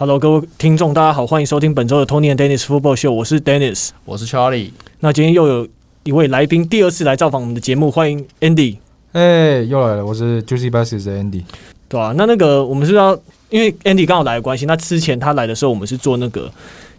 Hello，各位听众，大家好，欢迎收听本周的 Tony and Dennis Football Show。我是 Dennis，我是 Charlie。那今天又有一位来宾，第二次来造访我们的节目，欢迎 Andy。哎，又来了，我是 Juicy Baskets 的 Andy。对啊，那那个我们是要，因为 Andy 刚好来的关系，那之前他来的时候，我们是做那个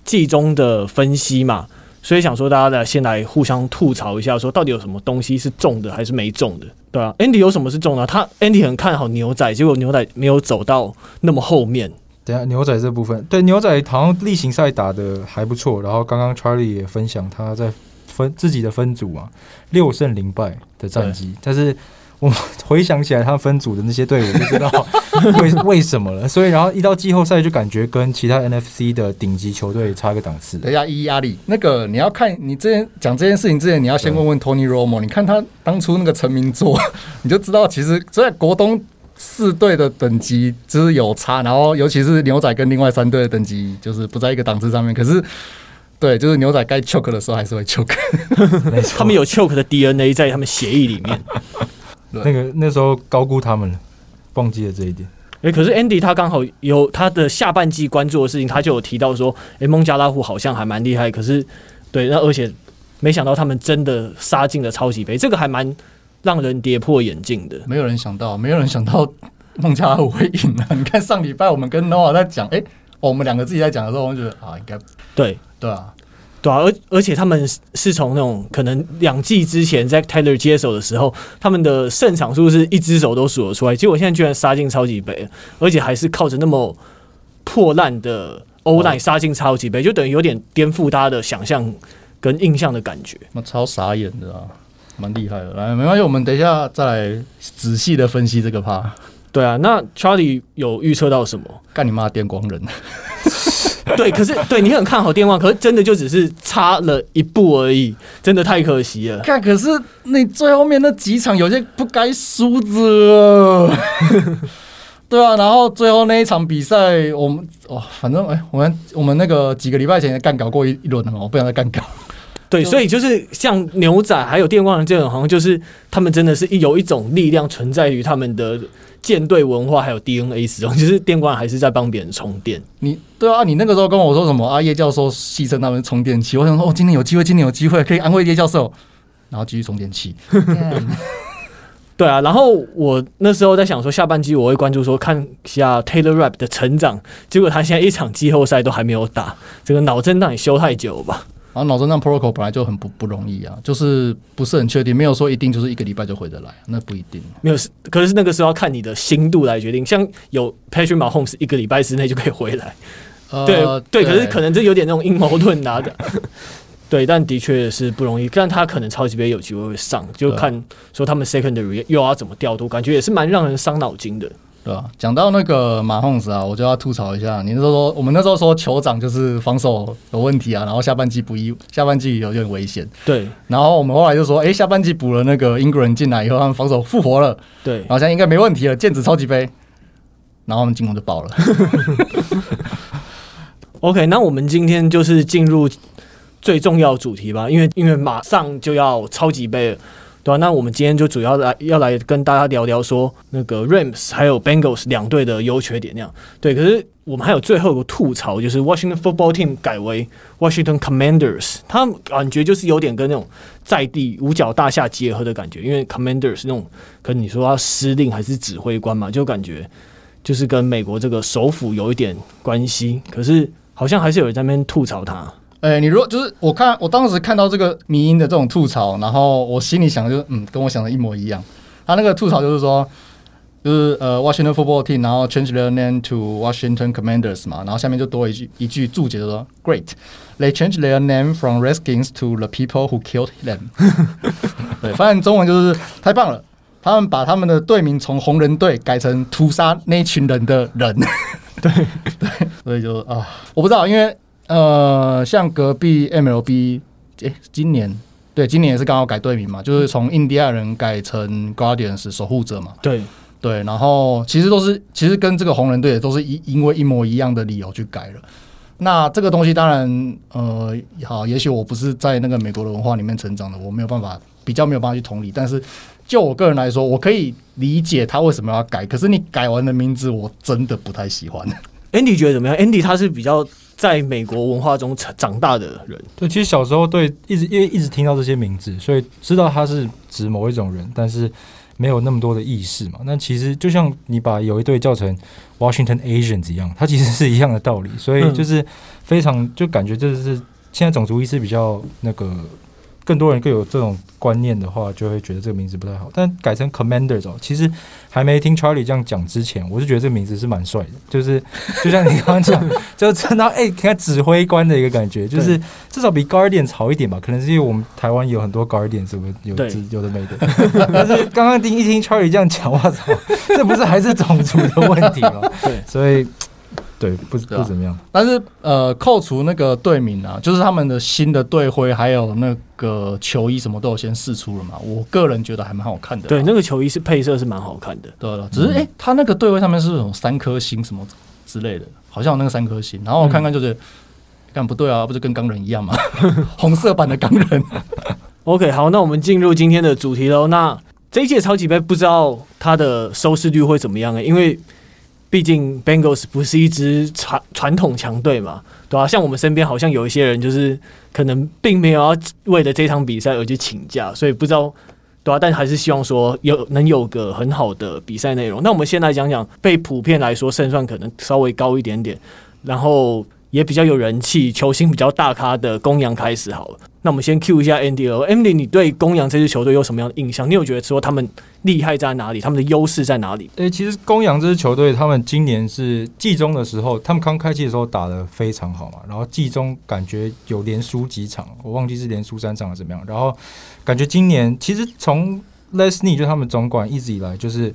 季中的分析嘛，所以想说大家来先来互相吐槽一下，说到底有什么东西是中的还是没中的？对啊，Andy 有什么是中的？他 Andy 很看好牛仔，结果牛仔没有走到那么后面。等下，牛仔这部分，对牛仔好像例行赛打的还不错。然后刚刚 Charlie 也分享他在分自己的分组啊，六胜零败的战绩。但是我回想起来，他分组的那些队伍，就知道 为为什么了。所以，然后一到季后赛，就感觉跟其他 NFC 的顶级球队差个档次。等一下，伊压力那个你要看你之前讲这件事情之前，你要先问问 Tony Romo。你看他当初那个成名作，你就知道其实在国东。四队的等级就是有差，然后尤其是牛仔跟另外三队的等级就是不在一个档次上面。可是，对，就是牛仔该 choke 的时候还是会 choke，他们有 choke 的 DNA 在他们协议里面。那个那时候高估他们了，忘记了这一点。哎、欸，可是 Andy 他刚好有他的下半季关注的事情，他就有提到说，哎、欸，孟加拉虎好像还蛮厉害。可是，对，那而且没想到他们真的杀进了超级杯，这个还蛮。让人跌破眼镜的，没有人想到，没有人想到孟加拉虎会赢啊！你看上礼拜我们跟 Noah 在讲，哎、欸，我们两个自己在讲的时候，我觉得啊，应该对。对啊，对啊，而而且他们是从那种可能两季之前在 Taylor 接手的时候，他们的胜场数是一只手都数得出来，结果现在居然杀进超级杯，而且还是靠着那么破烂的 O-line 杀进超级杯，就等于有点颠覆大家的想象跟印象的感觉，那超傻眼的啊！蛮厉害的，来，没关系，我们等一下再来仔细的分析这个趴。对啊，那 Charlie 有预测到什么？干你妈电光人！对，可是对你很看好电光，可是真的就只是差了一步而已，真的太可惜了。看，可是你最后面那几场有些不该输的，对啊，然后最后那一场比赛，我们哦，反正哎、欸，我们我们那个几个礼拜前也干搞过一一轮了嘛，我不想再干搞。对，所以就是像牛仔还有电光人这种，好像就是他们真的是有一种力量存在于他们的舰队文化还有 DNA 之中，就是电光人还是在帮别人充电。你对啊，你那个时候跟我说什么啊？叶教授牺牲他们充电器，我想说哦，今天有机会，今天有机会可以安慰叶教授，然后继续充电器。对啊，然后我那时候在想说，下半季我会关注说看一下 Taylor Rapp 的成长，结果他现在一场季后赛都还没有打，这个脑震荡也休太久吧。然后脑震荡 protocol 本来就很不不容易啊，就是不是很确定，没有说一定就是一个礼拜就回得来，那不一定。没有，可是那个时候要看你的心度来决定。像有 Patrick Mahomes 一个礼拜之内就可以回来，呃、对对，对，可是可能这有点那种阴谋论拿的。对，但的确是不容易。但他可能超级杯有机会会上，就看说他们 secondary 又要怎么调度，感觉也是蛮让人伤脑筋的。对吧？讲到那个马洪斯啊，我就要吐槽一下。你那时候说，我们那时候说酋长就是防守有问题啊，然后下半季不一，下半季有点危险。对。然后我们后来就说，哎、欸，下半季补了那个 Ingram 进来以后，他们防守复活了。对。然后现在应该没问题了，剑指超级杯。然后我们进攻就爆了。OK，那我们今天就是进入最重要主题吧，因为因为马上就要超级杯了。对啊，那我们今天就主要来要来跟大家聊聊说那个 Rams 还有 Bengals 两队的优缺点那样。对，可是我们还有最后一个吐槽，就是 Washington Football Team 改为 Washington Commanders，他感觉就是有点跟那种在地五角大厦结合的感觉，因为 Commanders 那种跟你说他司令还是指挥官嘛，就感觉就是跟美国这个首府有一点关系。可是好像还是有人在那边吐槽他。哎、欸，你如果就是我看，我当时看到这个迷因的这种吐槽，然后我心里想的就是，嗯，跟我想的一模一样。他那个吐槽就是说，就是呃，Washington Football Team，然后 change their name to Washington Commanders 嘛，然后下面就多一句一句注解，就说，Great，they change their name from Redskins to the people who killed them。对，反正中文就是太棒了，他们把他们的队名从红人队改成屠杀那群人的人。对对，所以就啊，我不知道，因为。呃，像隔壁 MLB，哎、欸，今年对，今年也是刚好改队名嘛，就是从印第安人改成 Guardians 守护者嘛。对对，然后其实都是，其实跟这个红人队也都是一因为一模一样的理由去改了。那这个东西当然，呃，好，也许我不是在那个美国的文化里面成长的，我没有办法比较没有办法去同理。但是就我个人来说，我可以理解他为什么要改。可是你改完的名字，我真的不太喜欢。Andy 觉得怎么样？Andy 他是比较在美国文化中成长大的人。对，其实小时候对一直因为一直听到这些名字，所以知道他是指某一种人，但是没有那么多的意识嘛。那其实就像你把有一对叫成 Washington Asians 一样，它其实是一样的道理。所以就是非常就感觉这是现在种族意识比较那个。更多人更有这种观念的话，就会觉得这个名字不太好。但改成 Commanders 哦，其实还没听 Charlie 这样讲之前，我是觉得这个名字是蛮帅的。就是 就像你刚刚讲，就真到哎，看指挥官的一个感觉，就是至少比 Guardians 好一点吧。可能是因为我们台湾有很多 Guardians，什么有有的没的。但是刚刚听一听 Charlie 这样讲，哇操，这不是还是种族的问题吗？对，所以。对，不不怎么样。但是呃，扣除那个队名啊，就是他们的新的队徽，还有那个球衣什么都有先试出了嘛。我个人觉得还蛮好看的。对，那个球衣是配色是蛮好看的。对了，只是哎、嗯欸，他那个队徽上面是有三颗星什么之类的，好像有那个三颗星。然后我看看就是，干、嗯、不对啊，不是跟钢人一样吗？红色版的钢人。OK，好，那我们进入今天的主题喽。那这一届超级杯不知道它的收视率会怎么样呢？因为毕竟 Bengals 不是一支传传统强队嘛，对吧、啊？像我们身边好像有一些人，就是可能并没有要为了这场比赛而去请假，所以不知道，对吧、啊？但还是希望说有能有个很好的比赛内容。那我们先来讲讲，被普遍来说胜算可能稍微高一点点，然后也比较有人气、球星比较大咖的公羊开始好了。那我们先 Q 一下 Andy 哦，Andy，你对公羊这支球队有什么样的印象？你有觉得说他们厉害在哪里？他们的优势在哪里？诶，其实公羊这支球队，他们今年是季中的时候，他们刚开季的时候打得非常好嘛，然后季中感觉有连输几场，我忘记是连输三场还是怎么样，然后感觉今年其实从 Lesney 就他们总管一直以来就是。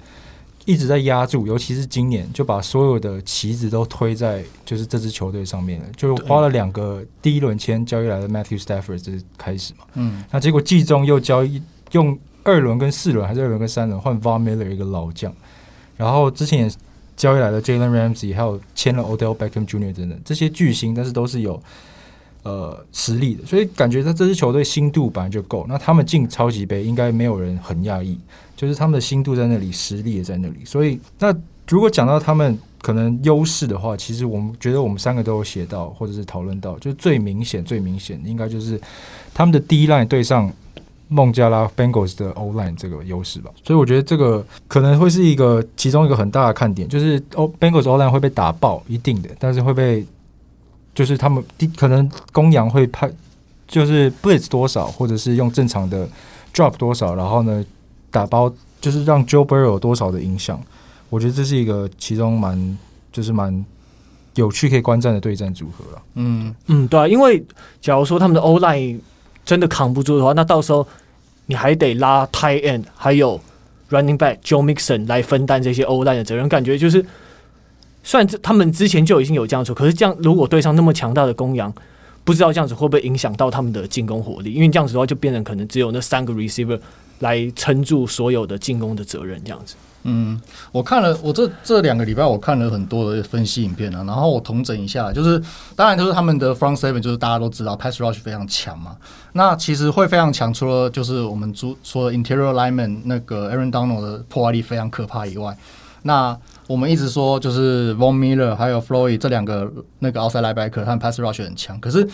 一直在压住，尤其是今年就把所有的棋子都推在就是这支球队上面了，就花了两个第一轮签交易来的 Matthew Stafford 这开始嘛，嗯，那结果季中又交易用二轮跟四轮还是二轮跟三轮换 Von Miller 一个老将，然后之前也交易来的 Jalen Ramsey 还有签了 Odell Beckham Jr. 等等这些巨星，但是都是有呃实力的，所以感觉他这支球队心度本来就够，那他们进超级杯应该没有人很讶异。就是他们的心度在那里，实力也在那里，所以那如果讲到他们可能优势的话，其实我们觉得我们三个都有写到，或者是讨论到，就是最明显、最明显应该就是他们的 D line 对上孟加拉 Bengals 的 O line 这个 优势吧。所以我觉得这个可能会是一个其中一个很大的看点，就是 O Bengals O line 会被打爆，一定的，但是会被就是他们可能公羊会派就是 Blitz 多少，或者是用正常的 Drop 多少，然后呢？打包就是让 Joe Burrow 有多少的影响？我觉得这是一个其中蛮就是蛮有趣可以观战的对战组合了。嗯嗯，对啊，因为假如说他们的 O line 真的扛不住的话，那到时候你还得拉 Tight End 还有 Running Back Joe Mixon 来分担这些 O line 的责任。感觉就是，虽然他们之前就已经有这样做，可是这样如果对上那么强大的公羊，不知道这样子会不会影响到他们的进攻火力？因为这样子的话，就变成可能只有那三个 Receiver。来撑住所有的进攻的责任，这样子。嗯，我看了，我这这两个礼拜我看了很多的分析影片啊，然后我统整一下，就是当然就是他们的 front seven，就是大家都知道 pass rush 非常强嘛。那其实会非常强，除了就是我们说说 interior lineman 那个 Aaron Donald 的破坏力非常可怕以外，那我们一直说就是 Von Miller 还有 Floyd 这两个那个 outside linebacker，他们 pass rush 很强，可是。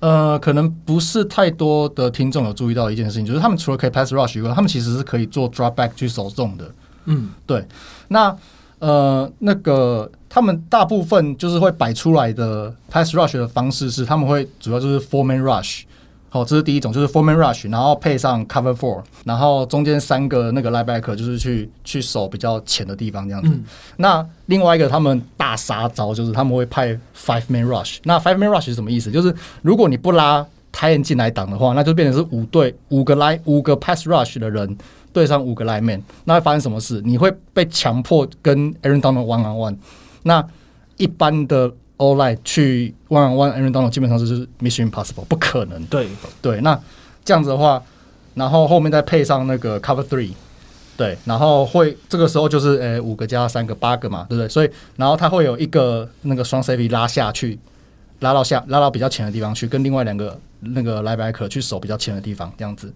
呃，可能不是太多的听众有注意到一件事情，就是他们除了可以 pass rush 以外，他们其实是可以做 drop back 去守重的。嗯，对。那呃，那个他们大部分就是会摆出来的 pass rush 的方式是，他们会主要就是 four man rush。好，这是第一种，就是 four man rush，然后配上 cover four，然后中间三个那个 linebacker 就是去去守比较浅的地方这样子。嗯、那另外一个他们大杀招就是他们会派 five man rush。那 five man rush 是什么意思？就是如果你不拉 tight end 进来挡的话，那就变成是五队五个 line 五个 pass rush 的人对上五个 line man，那会发生什么事？你会被强迫跟 Aaron Donald one on one。那一般的。All light 去 one on one Aaron Donald 基本上就是 mission impossible 不可能。对对，那这样子的话，然后后面再配上那个 cover three，对，然后会这个时候就是呃五个加三个八个嘛，对不对？所以然后他会有一个那个双 safety 拉下去，拉到下拉到比较浅的地方去，跟另外两个那个 linebacker 去守比较浅的地方，这样子。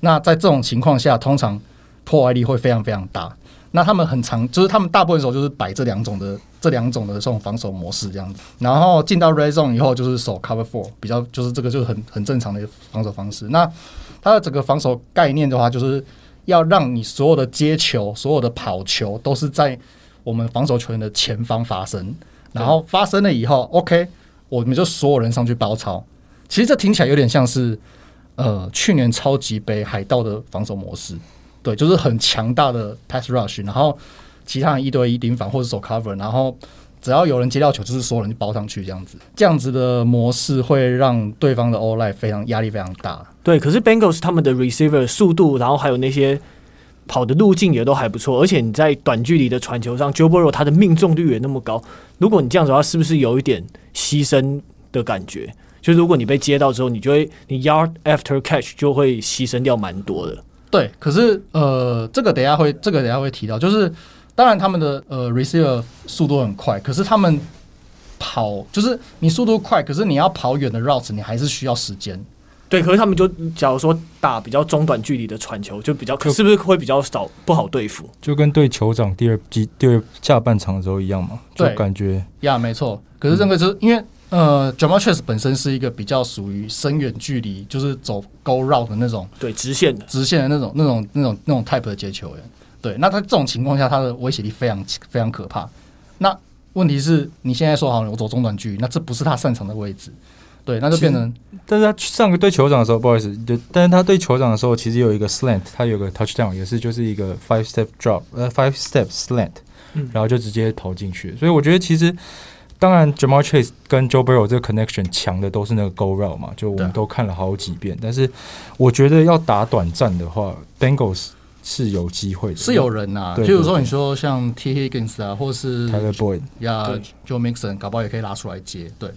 那在这种情况下，通常破坏力会非常非常大。那他们很常，就是他们大部分时候就是摆这两种的这两种的这种防守模式这样子。然后进到 red zone 以后，就是守 cover four，比较就是这个就是很很正常的一个防守方式。那它的整个防守概念的话，就是要让你所有的接球、所有的跑球都是在我们防守球员的前方发生。然后发生了以后，OK，我们就所有人上去包抄。其实这听起来有点像是呃去年超级杯海盗的防守模式。对，就是很强大的 pass rush，然后其他人一对一盯防或者守 cover，然后只要有人接到球，就是所有人就包上去这样子。这样子的模式会让对方的 all line 非常压力非常大。对，可是 Bengals 他们的 receiver 速度，然后还有那些跑的路径也都还不错，而且你在短距离的传球上，Joe Burrow 他的命中率也那么高。如果你这样子的话，是不是有一点牺牲的感觉？就是如果你被接到之后，你就会你 yard after catch 就会牺牲掉蛮多的。对，可是呃，这个等下会，这个等下会提到，就是当然他们的呃 receiver 速度很快，可是他们跑就是你速度快，可是你要跑远的 routes，你还是需要时间。对，可是他们就假如说打比较中短距离的传球，就比较可是不是会比较少不好对付？就跟对酋长第二季第二下半场的时候一样嘛，就感觉呀，没错。可是这个就是、嗯、因为。呃，Ja'Marr Chase 本身是一个比较属于深远距离，就是走 go route 的那种，对，直线的直线的那种、那种、那种、那种 type 的接球员。对，那他这种情况下，他的威胁力非常非常可怕。那问题是你现在说好了，我走中短距离，那这不是他擅长的位置。对，那就变成。但是他上个对酋长的时候，不好意思，就但是他对酋长的时候，其实有一个 slant，他有个 touchdown，也是就是一个 five step drop，呃，five step slant，然后就直接投进去。所以我觉得其实。当然，Ja'Marr Chase 跟 Joe Burrow 这个 connection 强的都是那个 go route 嘛，就我们都看了好几遍。但是我觉得要打短战的话，Bengals 是有机会的，是有人呐、啊。譬如说，你说像 Tee Higgins 啊，或是 Tyler Boyd 呀，Joe Mixon，搞不好也可以拉出来接。对，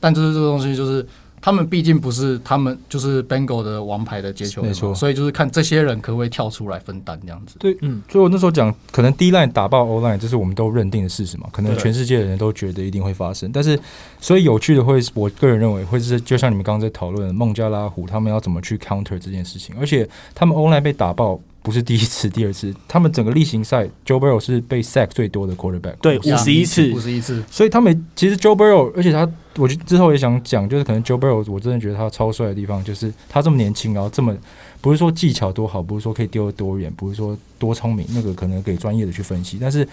但就是这个东西就是。他们毕竟不是他们就是 Bengal 的王牌的接球员，没错，所以就是看这些人可不可以跳出来分担这样子。对，嗯，所以我那时候讲，可能 D line 打爆 O line，这是我们都认定的事实嘛，可能全世界的人都觉得一定会发生。但是，所以有趣的会，我个人认为会是，就像你们刚刚在讨论孟加拉虎他们要怎么去 counter 这件事情，而且他们 O line 被打爆。不是第一次，第二次，他们整个例行赛，Joe Burrow 是被 sack 最多的 quarterback，对，五十一次，五十一次。所以他们其实 Joe Burrow，而且他，我之后也想讲，就是可能 Joe Burrow，我真的觉得他超帅的地方，就是他这么年轻，然后这么不是说技巧多好，不是说可以丢得多远，不是说多聪明，那个可能给专业的去分析。但是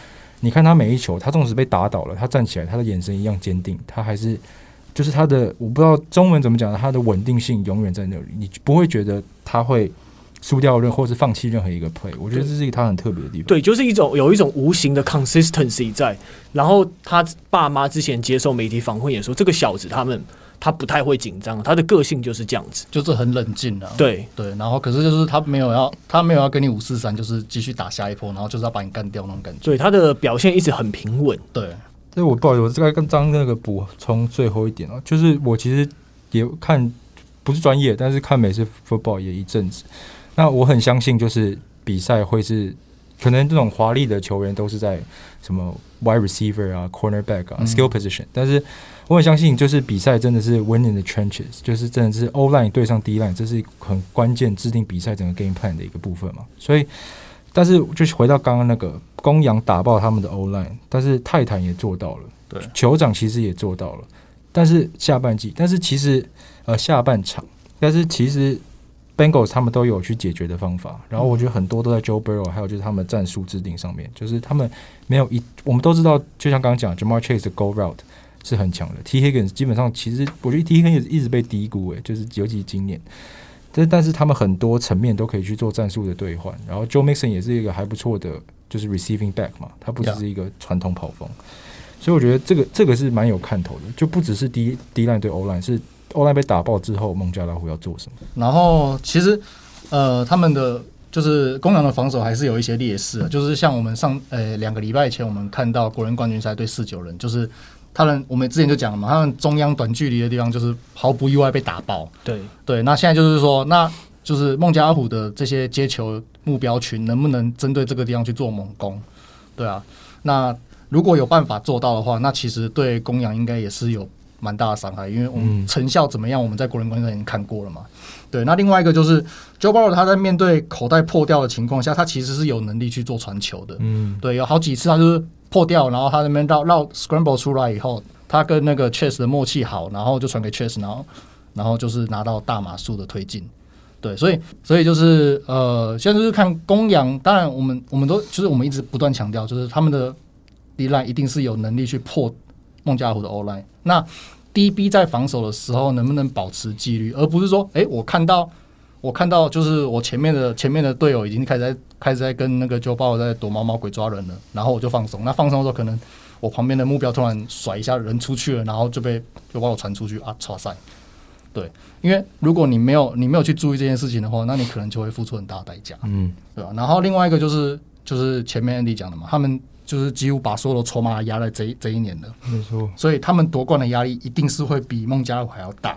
你看他每一球，他纵使被打倒了，他站起来，他的眼神一样坚定，他还是就是他的，我不知道中文怎么讲，他的稳定性永远在那里，你不会觉得他会。输掉任或是放弃任何一个 play，我觉得这是一个他很特别的地方。对，就是一种有一种无形的 consistency 在。然后他爸妈之前接受媒体访问也说，这个小子他们他不太会紧张，他的个性就是这样子，就是很冷静的。对对，然后可是就是他没有要他没有要跟你五四三，就是继续打下一波，然后就是要把你干掉那种感觉。对，他的表现一直很平稳。对，所以我不好意思，我这个跟张那个补充最后一点啊，就是我其实也看不是专业，但是看美式 football 也一阵子。那我很相信，就是比赛会是可能这种华丽的球员都是在什么 wide receiver 啊、cornerback 啊、嗯、skill position，但是我很相信，就是比赛真的是 win in the trenches，就是真的是 O line 对上 D line，这是很关键制定比赛整个 game plan 的一个部分嘛。所以，但是就是回到刚刚那个公羊打爆他们的 O line，但是泰坦也做到了，对，酋长其实也做到了，但是下半季，但是其实呃下半场，但是其实。Bengals 他们都有去解决的方法，然后我觉得很多都在 Joe Burrow，还有就是他们战术制定上面，就是他们没有一，我们都知道，就像刚刚讲，Ja'Marr Chase 的 Go Route 是很强的，Tee Higgins 基本上其实我觉得 Tee Higgins 一直被低估诶，就是尤其今年，但但是他们很多层面都可以去做战术的兑换，然后 Joe Mixon 也是一个还不错的，就是 Receiving Back 嘛，他不只是一个传统跑锋，所以我觉得这个这个是蛮有看头的，就不只是 D D line 对 O line 是 O line 被打爆之后，孟加拉虎要做什么，然后其实。呃，他们的就是公羊的防守还是有一些劣势，就是像我们上呃两个礼拜前我们看到国人冠军赛对四九人，就是他们我们之前就讲了嘛，他们中央短距离的地方就是毫不意外被打爆。对对，那现在就是说，那就是孟加拉虎的这些接球目标群能不能针对这个地方去做猛攻？对啊，那如果有办法做到的话，那其实对公羊应该也是有蛮大的伤害，因为我们成效怎么样，我们在国联冠军赛已经看过了嘛。对，那另外一个就是 Joe Burrow 他在面对口袋破掉的情况下，他其实是有能力去做传球的。嗯，对，有好几次他就是破掉，然后他那边绕绕 scramble 出来以后，他跟那个 Chase 的默契好，然后就传给 Chase，然后然后就是拿到大码数的推进。对，所以所以就是呃，现在就是看公羊，当然我们我们都就是我们一直不断强调，就是他们的 D-line 一定是有能力去破孟加拉虎的 O-line。那 DB 在防守的时候能不能保持纪律，而不是说，哎，我看到我看到就是我前面的前面的队友已经开始在开始在跟那个 Joe Burrow 在躲猫猫鬼抓人了，然后我就放松。那放松的时候，可能我旁边的目标突然甩一下人出去了，然后就被就把我传出去啊，超赛。对，因为如果你没有你没有去注意这件事情的话，那你可能就会付出很大的代价，嗯，对吧？然后另外一个就是就是前面 Andy 讲的嘛，他们。就是几乎把所有的筹码压在这一这一年的，没错。所以他们夺冠的压力一定是会比孟加拉虎还要大。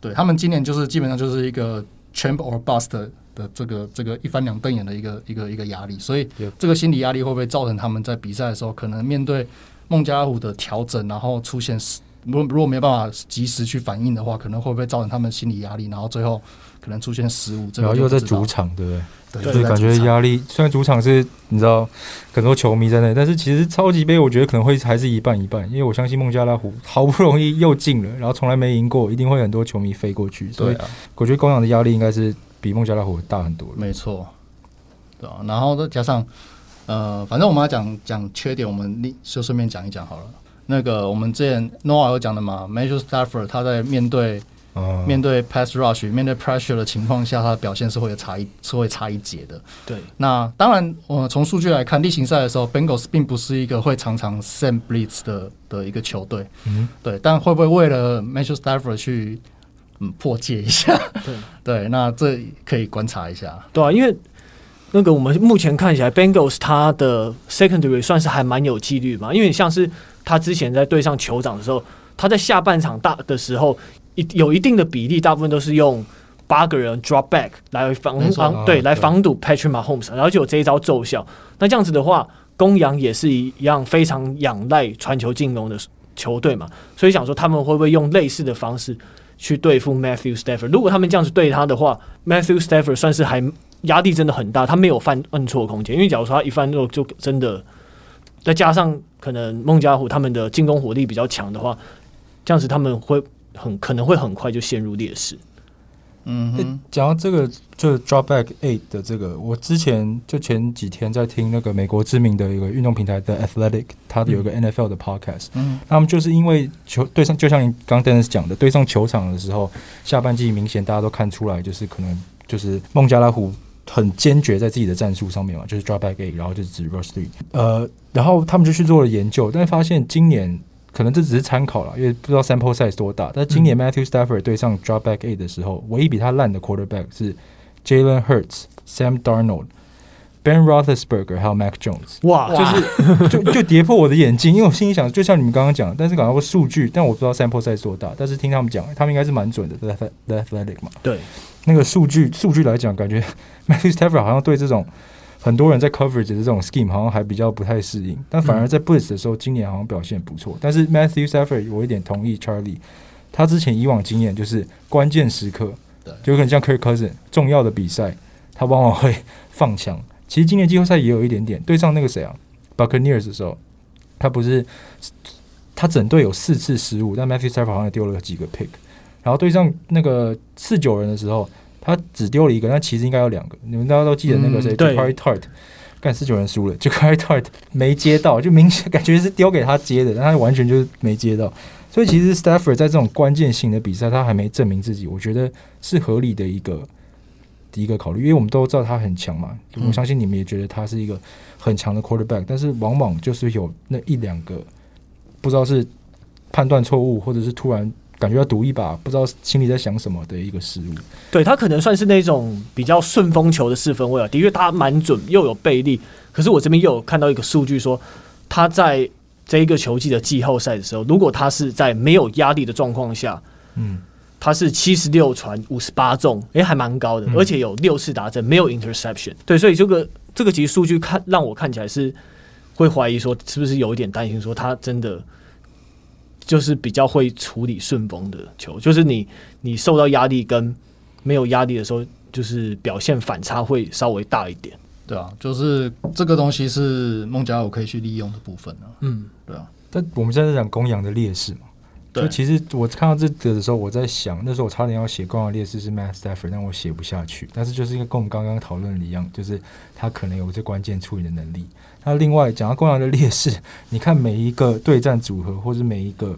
对，他们今年就是基本上就是一个 champ or bust 的这个这个一翻两瞪眼的一个一个一个压力。所以这个心理压力会不会造成他们在比赛的时候可能面对孟加拉虎的调整，然后出现如如果没有办法及时去反应的话，可能会不会造成他们心理压力，然后最后可能出现失误？然后又在主场，对不对？对，所以感觉压力。虽然主场是你知道很多球迷在那，但是其实超级杯我觉得可能会还是一半一半，因为我相信孟加拉虎 好不容易又进了，然后从来没赢过，一定会很多球迷飞过去。所以我觉得工厂的压力应该是比孟加拉虎大很多。没错，对啊。然后再加上呃，反正我们要讲讲缺点，我们就顺便讲一讲好了。那个我们之前 Noah 有讲的嘛，Matthew Stafford 他在面对。面对 pass rush，面对 pressure 的情况下，他的表现是会有差一，是会差一截的。对，那当然，我从数据来看，例行赛的时候，Bengals 并不是一个会常常 send blitz 的的一个球队。嗯，对，但会不会为了 Matthew Stafford 去嗯破戒一下？对，对，那这可以观察一下。对啊，因为那个我们目前看起来，Bengals 他的 secondary 算是还蛮有纪律嘛，因为像是他之前在对上酋长的时候，他在下半场大的时候。有一定的比例，大部分都是用八个人 drop back 来防防对来防堵 Patrick Mahomes，然后就有这一招奏效。那这样子的话，公羊也是一样非常仰赖传球进攻的球队嘛，所以想说他们会不会用类似的方式去对付 Matthew Stafford？如果他们这样子对他的话，Matthew Stafford 算是还压力真的很大，他没有犯犯错空间，因为假如说他一犯错就真的，再加上可能孟加拉虎他们的进攻火力比较强的话，这样子他们会。很可能会很快就陷入劣势。嗯哼，讲到这个，就 drop back eight 的这个，我之前就前几天在听那个美国知名的一个运动平台的 Athletic，它有一个 NFL 的 podcast。嗯，他们就是因为球对上，就像你刚刚 Dennis 讲的，对上球场的时候，下半季明显大家都看出来，就是可能就是孟加拉虎很坚决在自己的战术上面嘛，就是 drop back eight，然后就是指 rush three。呃，然后他们就去做了研究，但是发现今年。可能这只是参考了，因为不知道 sample size 多大。但今年 Matthew Stafford 对上 drop back eight 的时候，唯一比他烂的 quarterback 是 Jalen Hurts、Sam Darnold、Ben Roethlisberger 还有 Mac Jones。哇，就是就就跌破我的眼镜，因为我心里想，就像你们刚刚讲，但是搞到个数据，但我不知道 sample size 多大。但是听他们讲，他们应该是蛮准的，The Athletic 嘛。对，那个数据数据来讲，感觉 Matthew Stafford 好像对这种。很多人在 coverage 的这种 scheme 好像还比较不太适应，但反而在 blitz 的时候，今年好像表现不错。但是 Matthew Stafford 我有点同意 Charlie，他之前以往经验就是关键时刻，就可能像 Kirk Cousins 重要的比赛，他往往会放枪。其实今年季后赛也有一点点，对上那个谁啊，Buccaneers 的时候，他不是他整队有四次失误，但 Matthew Stafford 好像丢了几个 pick。然后对上那个四九人的时候。他只丢了一个，但其实应该有两个。你们大家都记得那个谁 j a c a r y Tartt 干四九人输了 j a c a r y Tartt 没接到，就明显感觉是丢给他接的，但他完全就是没接到。所以其实 Stafford 在这种关键性的比赛，他还没证明自己，我觉得是合理的一个第一个考虑。因为我们都知道他很强嘛，我相信你们也觉得他是一个很强的 Quarterback，但是往往就是有那一两个不知道是判断错误，或者是突然。感觉要赌一把，不知道心里在想什么的一个失误。对，他可能算是那种比较顺风球的四分位啊，的确他蛮准，又有背力。可是我这边又有看到一个数据说，他在这一个球季的季后赛的时候，如果他是在没有压力的状况下，嗯，他是七十六传五十八中，诶，还蛮高的，而且有六次达阵，没有 interception。对，所以这个这个其实数据看让我看起来是会怀疑说，是不是有一点担心说他真的。就是比较会处理顺风的球，就是你你受到压力跟没有压力的时候，就是表现反差会稍微大一点。对啊，就是这个东西是孟加拉可以去利用的部分啊。嗯，对啊。但我们现在在讲公羊的劣势嘛。就其实我看到这个的时候，我在想，那时候我差点要写公羊劣势是 Matt Stafford，但我写不下去。但是就是因为跟我们刚刚讨论的一样，就是他可能有这关键处理的能力。那另外讲到公羊的劣势，你看每一个对战组合，或是每一个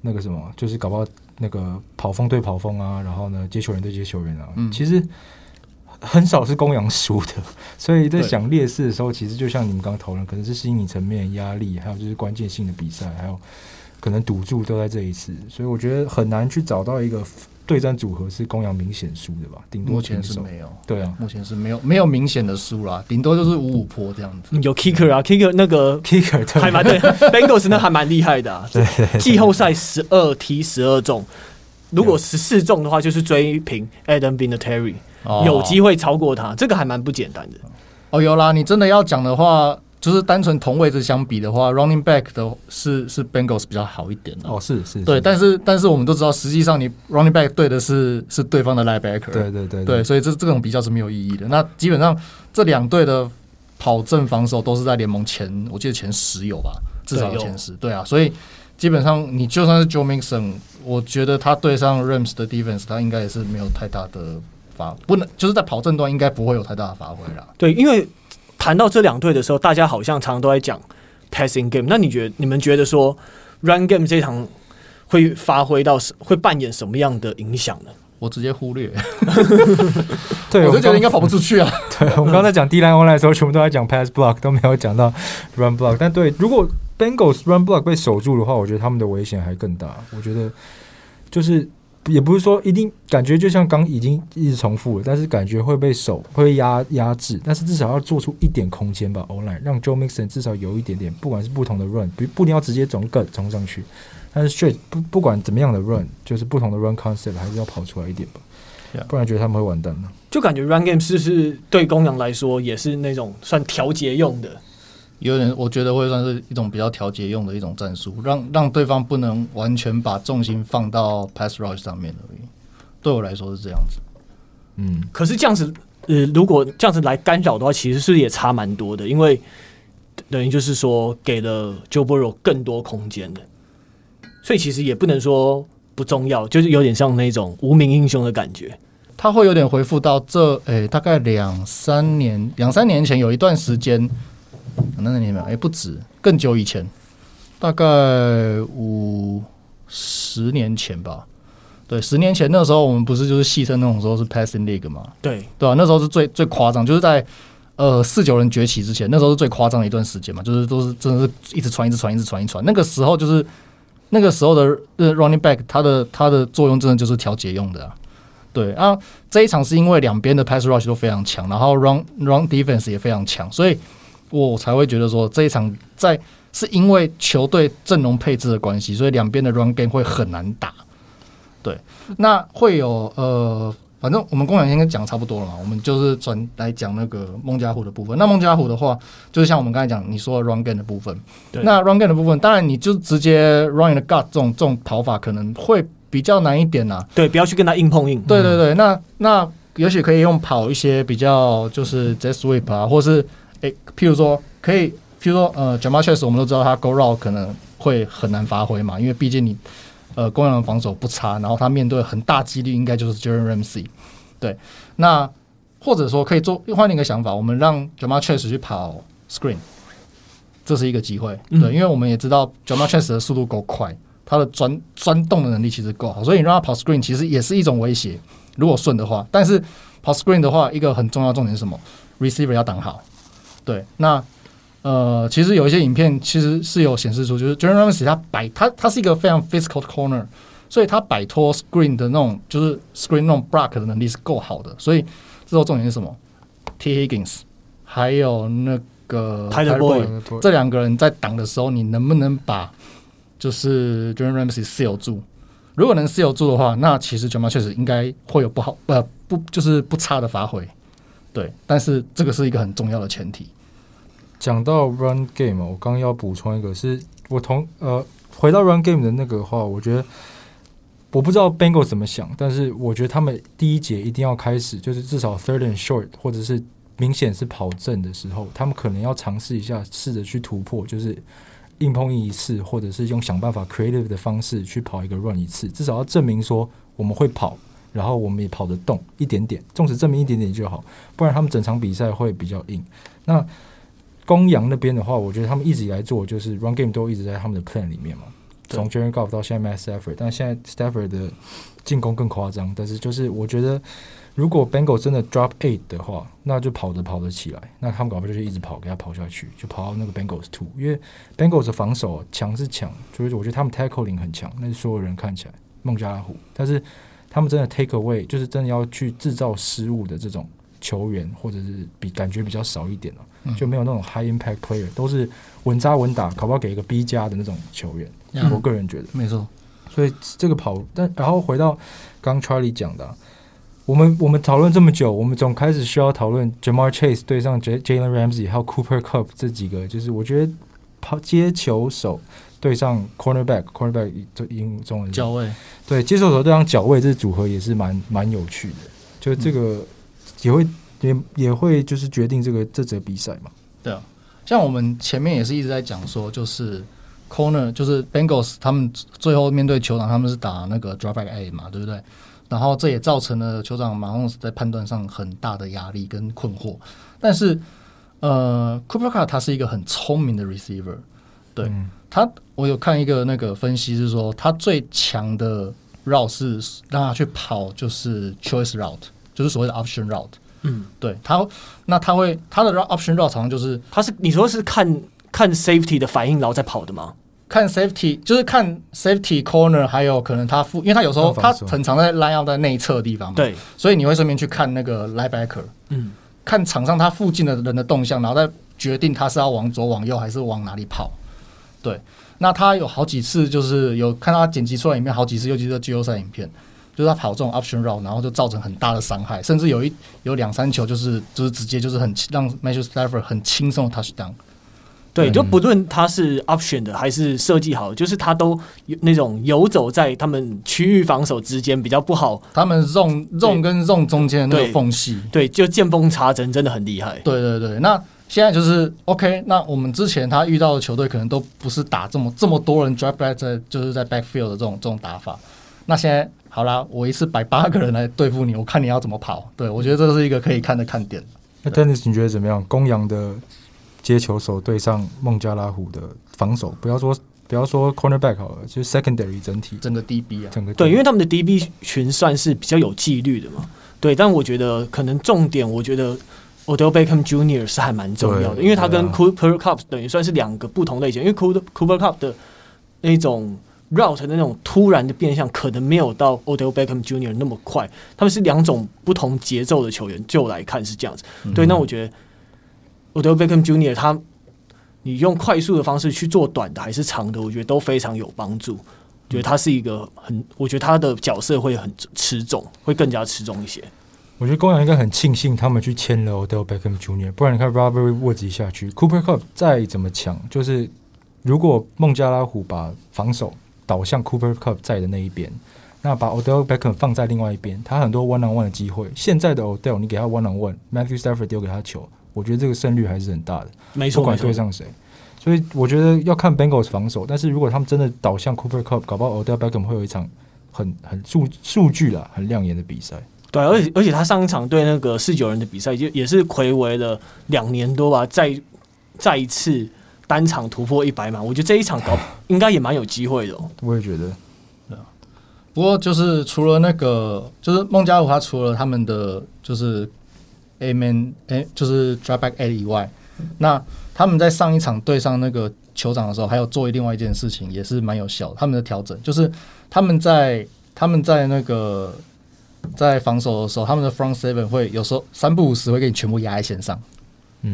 那个什么，就是搞不好那个跑锋对跑锋啊，然后呢接球人对接球人啊，嗯、其实很少是公羊输的。所以在想劣势的时候，其实就像你们刚刚讨论，可能是心理层面压力，还有就是关键性的比赛，还有。可能赌注都在这一次，所以我觉得很难去找到一个对战组合是公羊明显输的吧？顶多目前是没有，对啊，目前是没有没有明显的输啦，顶多就是五五坡这样子。有 kicker 啊，kicker 那个 kicker 还蛮对，Bengals 那还蛮厉害的啊。对，季后赛十二踢十二中，如果十四中的话，就是追平 Adam Vinatieri，有机会超过他，这个还蛮不简单的。哦，有啦，你真的要讲的话。就是单纯同位置相比的话，running back 的是是 Bengals 比较好一点的。哦，是是，对，但是但是我们都知道，实际上你 running back 对的是是对方的 linebacker。对对对对，所以这这种比较是没有意义的。那基本上这两队的跑阵防守都是在联盟前，我记得前十有吧，至少有前十。对啊，所以基本上你就算是 Joe Mixon，我觉得他对上 Rams 的 defense，他应该也是没有太大的发，不能就是在跑阵段应该不会有太大的发挥啦。对，因为。谈到这两队的时候，大家好像常常都在讲 passing game。那你觉得你们觉得说 run game 这场会发挥到会扮演什么样的影响呢？我直接忽略。对，我就觉得应该跑不出去啊。对，我们刚才讲 D-line online 的时候，全部都在讲 pass block，都没有讲到 run block。但对，如果 Bengals run block 被守住的话，我觉得他们的危险还更大。我觉得就是。也不是说一定感觉就像刚已经一直重复了，但是感觉会被手会被压压制，但是至少要做出一点空间吧。online 让 Joe Mixon 至少有一点点，不管是不同的 run，不不一定要直接总个冲上去，但是 straight 不不管怎么样的 run，就是不同的 run concept 还是要跑出来一点吧.不然觉得他们会完蛋了。就感觉 run game 是是对公羊来说也是那种算调节用的。有点，我觉得会算是一种比较调节用的一种战术，让让对方不能完全把重心放到 pass rush 上面而已。对我来说是这样子。嗯，可是这样子，呃，如果这样子来干扰的话，其实是也差蛮多的，因为等于就是说给了 Joe Burrow 更多空间的，所以其实也不能说不重要，就是有点像那种无名英雄的感觉。他会有点回复到这，诶、欸，大概两三年，两三年前有一段时间。那那年没有，哎，不止，更久以前，大概五十年前吧。对，十年前那时候，我们不是就是戏称那种时候是 passing league 嘛？对，对吧、啊？那时候是最最夸张，就是在呃四九人崛起之前，那时候是最夸张的一段时间嘛，就是都是真的是一直传，一直传，一直传，一传。那个时候就是那个时候的 running back，它的它的作用真的就是调节用的啊。对啊，这一场是因为两边的 pass rush 都非常强，然后 run run defense 也非常强，所以。我才会觉得说这一场在是因为球队阵容配置的关系，所以两边的 run game 会很难打。对，那会有呃，反正我们公羊应该讲差不多了嘛，我们就是转来讲那个孟加虎的部分。那孟加虎的话，就是像我们刚才讲你说的 run game 的部分。对，那 run game 的部分，当然你就直接 run in the gut 这种这种跑法可能会比较难一点呐。对，不要去跟他硬碰硬。对对对，那那也许可以用跑一些比较就是 jet sweep 啊，或是。诶、欸，譬如说，可以，譬如说，呃，Ja'Marr Chase 我们都知道他 go route 可能会很难发挥嘛，因为毕竟你，呃，公羊的防守不差，然后他面对很大几率应该就是 Ramsey，对，那或者说可以做换另一个想法，我们让 Ja'Marr Chase 去跑 screen，这是一个机会，对，因为我们也知道 Ja'Marr Chase 的速度够快，他的钻钻洞的能力其实够好，所以你让他跑 screen 其实也是一种威胁，如果顺的话，但是跑 screen 的话，一个很重要重点是什么？receiver 要挡好。对，那呃，其实有一些影片其实是有显示出，就是 Jalen Ramsey 他摆他他是一个非常 physical 的 corner，所以他摆脱 screen 的那种就是 screen 那种 block 的能力是够好的。所以之后重点是什么？T Higgins 还有那个 Tyler Boyd 这两个人在挡的时候，你能不能把就是 Jalen Ramsey seal 住？如果能 seal 住的话，那其实 Ja'Marr 确实应该会有不好呃不就是不差的发挥。对，但是这个是一个很重要的前提。讲到 run game，我刚要补充一个是，我同呃回到 run game 的那个话，我觉得我不知道 Bengals 怎么想，但是我觉得他们第一节一定要开始，就是至少 third and short，或者是明显是跑正的时候，他们可能要尝试一下，试着去突破，就是硬碰硬一次，或者是用想办法 creative 的方式去跑一个 run 一次，至少要证明说我们会跑。然后我们也跑得动一点点，纵使证明一点点就好，不然他们整场比赛会比较硬。那公羊那边的话，我觉得他们一直以来做就是 run game 都一直在他们的 plan 里面嘛，从 Jared Goff 到现在 Matt Stafford，但现在 Stafford 的进攻更夸张。但是就是我觉得，如果 Bengals 真的 drop eight 的话，那就跑着跑着起来，那他们搞不好就一直跑，给他跑下去，就跑到那个 Bengals two，因为 Bengals 的防守强是强，就是我觉得他们 tackling 很强，那是所有人看起来孟加拉虎，但是。他们真的 take away，就是真的要去制造失误的这种球员，或者是比感觉比较少一点了，嗯、就没有那种 high impact player，都是稳扎稳打，搞不好给一个 B 加的那种球员。嗯、我个人觉得没错。所以这个跑，但然后回到刚 Charlie 讲的、啊，我们我们讨论这么久，我们总开始需要讨论 Ja'Marr Chase 对上 Jalen Ramsey 还有 Cooper Kupp 这几个，就是我觉得跑接球手。对上 cornerback，cornerback 这英中文脚位，对接受手对上脚位，这组合也是蛮蛮有趣的。就这个也会、嗯、也也会就是决定这个这则比赛嘛。对啊，像我们前面也是一直在讲说，就是 corner 就是 Bengals 他们最后面对酋长，他们是打那个 dropback A 嘛，对不对？然后这也造成了酋长马龙在判断上很大的压力跟困惑。但是呃，Cooper Kupp 他是一个很聪明的 receiver，对。嗯他，我有看一个那个分析，是说他最强的 route 是让他去跑，就是 choice route，就是所谓的 option route。嗯，对他，那他会他的 option route 常常就是他是你说是看看 safety 的反应然后再跑的吗？看 safety 就是看 safety corner，还有可能他负，因为他有时候他很常在 line out 在内侧的地方嘛，对，所以你会顺便去看那个 linebacker，嗯，看场上他附近的人的动向，然后再决定他是要往左往右还是往哪里跑。对，那他有好几次就是有看他剪辑出来影片好几次，尤其是季后赛影片，就是他跑这种 option route，然后就造成很大的伤害，甚至有一有两三球就是就是直接就是很让 Matthew Stafford 很轻松的 touchdown。对，就不论他是 option 的还是设计好的，就是他都有那种游走在他们区域防守之间比较不好，他们 zone zone 跟 zone 中间的那个缝隙，对，就见缝插针，真的很厉害。对对对，那。现在就是 OK，那我们之前他遇到的球队可能都不是打这么这么多人 drive back 在就是在 backfield 的这种这种打法。那现在好啦，我一次摆八个人来对付你，我看你要怎么跑。对，我觉得这是一个可以看的看点。那 Dennis 你觉得怎么样？公羊的接球手对上孟加拉虎的防守，不要说不要说 cornerback 好了，就是 secondary 整体整个 DB 啊，整个 DB 对，因为他们的 DB 群算是比较有纪律的嘛。对，但我觉得可能重点，我觉得。Odell Beckham Jr. 是还蛮重要的，因为他跟 Cooper Kupp 等于算是两个不同类型。因为 Cooper Cooper Kupp 的那种 route 的那种突然的变向，可能没有到 Odell Beckham Jr. 那么快。他们是两种不同节奏的球员，就来看是这样子。对，那我觉得 Odell Beckham Jr. 他，你用快速的方式去做短的还是长的，我觉得都非常有帮助。觉得他是一个很，我觉得他的角色会很吃重，会更加吃重一些。我觉得公羊应该很庆幸他们去签了 Odell Beckham Jr.，不然你看 Robert Woods 下去，Cooper Kupp 再怎么强，就是如果孟加拉虎把防守导向 Cooper Kupp 在的那一边，那把 Odell Beckham 放在另外一边，他很多 one on one 的机会。现在的 Odell 你给他 one on one，Matthew Stafford 丢给他球，我觉得这个胜率还是很大的。没错，不管对上谁，所以我觉得要看 Bengals 防守。但是如果他们真的导向 Cooper Kupp，搞不好 Odell Beckham 会有一场很很数数据啦，很亮眼的比赛。对，而且而且他上一场对那个四九人的比赛，就也是睽违了两年多吧，再再一次单场突破一百码，我觉得这一场搞 应该也蛮有机会的。我也觉得，对啊。不过就是除了那个，就是孟加拉虎，他除了他们的就是 A man 哎，就是 drop back A 以外，那他们在上一场对上那个酋长的时候，还有做另外一件事情，也是蛮有效的。他们的调整就是他们在他们在那个。在防守的时候，他们的 front seven 会有时候三不五时会给你全部压在线上。